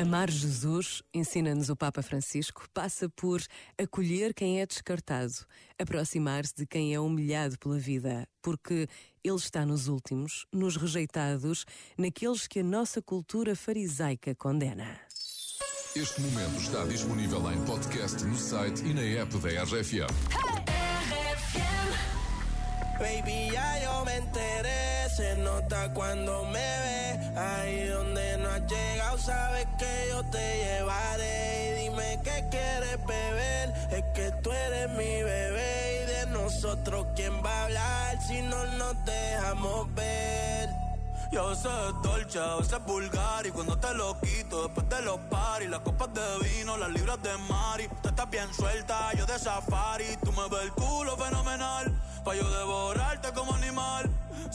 Amar Jesus, ensina-nos o Papa Francisco, passa por acolher quem é descartado, aproximar-se de quem é humilhado pela vida, porque Ele está nos últimos, nos rejeitados, naqueles que a nossa cultura farisaica condena. Este momento está disponível em podcast no site e na app da RFM. Baby, ya yo me enteré, se nota cuando me ve, ahí donde no has llegado, sabes que yo te llevaré. Y dime qué quieres beber, es que tú eres mi bebé. Y de nosotros, ¿quién va a hablar si no nos dejamos ver? Y a veces es dolce, a veces es vulgar. Y cuando te lo quito, después de los paris Las copas de vino, las libras de mari. Tú estás bien suelta, yo de safari. Tú me ves el culo fenomenal. Pa' yo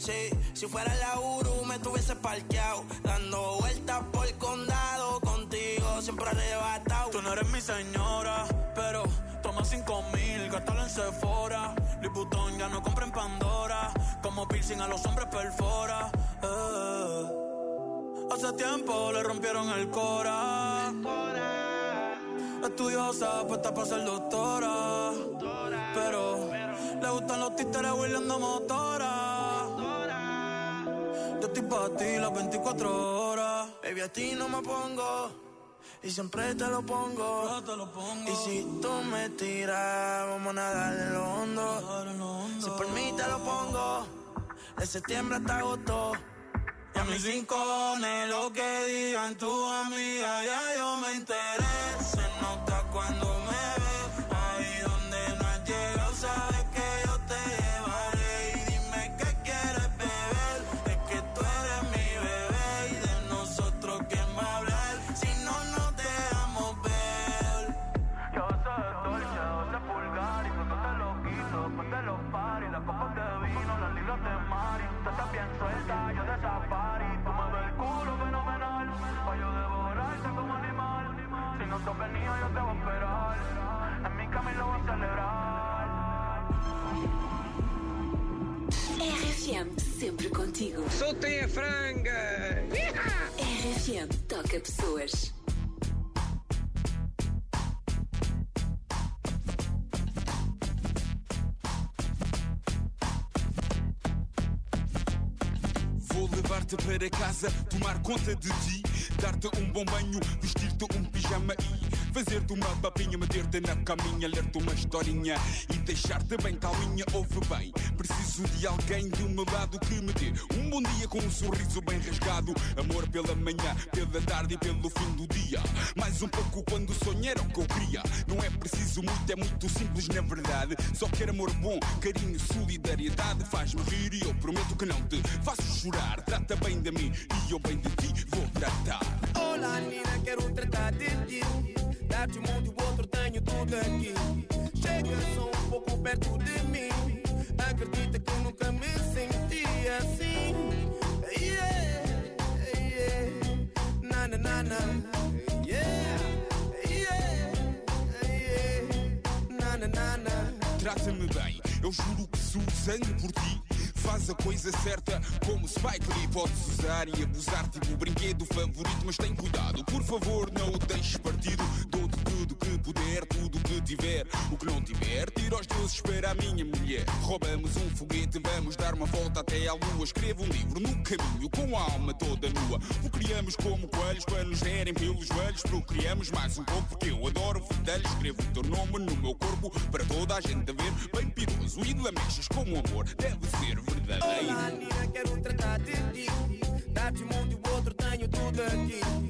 Sí, si fuera la Uru me tuviese parqueado. Dando vueltas por el condado. Contigo siempre arrebatado. Tú no eres mi señora, pero toma cinco mil, gástalo en Sephora. Liputón ya no compra en Pandora. Como piercing a los hombres perfora. Eh. Hace tiempo le rompieron el cora. Estudiosa, puesta para ser doctora. Pero le gustan los títeres huirleando motora. Yo estoy para ti las 24 horas. Baby, a ti no me pongo. Y siempre te lo pongo. Yo te lo pongo. Y si tú me tiras, vamos a nadar en lo hondo. Nadar en lo hondo. Si por mí te lo pongo. De septiembre hasta agosto. Y a mis rincones, lo que digan tu amiga, ya Has venido, yo te voy a esperar. En mi lo voy a celebrar. RFM sempre contigo. Soltem a franga! RFM toca pessoas. Vou levar-te para casa, tomar conta de ti, dar-te um bom banho, vestir-te um pijama e fazer-te uma papinha, meter-te na caminha, ler-te uma historinha e deixar-te bem calminha. Ouve bem, preciso de alguém do meu lado que me dê um bom dia com um sorriso bem rasgado, amor pela manhã, pela tarde e pelo fim do dia. Mais um pouco quando sonhar o que eu queria. Não é preciso muito, é muito simples na verdade. Só quero amor bom, carinho, solidariedade. Faz-me rir e eu prometo que não te faço chorar. Trata bem de mim e eu bem de ti vou tratar. Olá, menina, quero tratar de ti. Dar-te um mundo e o outro, tenho tudo aqui. Chega só um pouco perto de mim. Acredita que eu nunca me senti assim. Yeah, yeah. Na, na, na, na. Yeah, yeah, yeah. Na, na, na, na. Trata-me bem, eu juro que sou sangue por ti. Faz a coisa certa como Spike Lee Podes usar e abusar tipo brinquedo favorito Mas tem cuidado, por favor não o deixes partido. Dou-te tudo que puder, tudo que tiver. O que não tiver, tira os deuses para a minha mulher. Roubamos um foguete, vamos dar uma volta até à lua. Escrevo um livro no caminho com a alma toda nua. O criamos como coelhos para nos derem pelos joelhos. Procriamos mais um pouco porque eu adoro fedelhos Escrevo o teu nome no meu corpo para toda a gente ver. Bem piroso e lamechas com o amor deve ser verdadeiro Olá, menina, quero tratar de ti. Dar-te um mundo e o outro, tenho tudo aqui.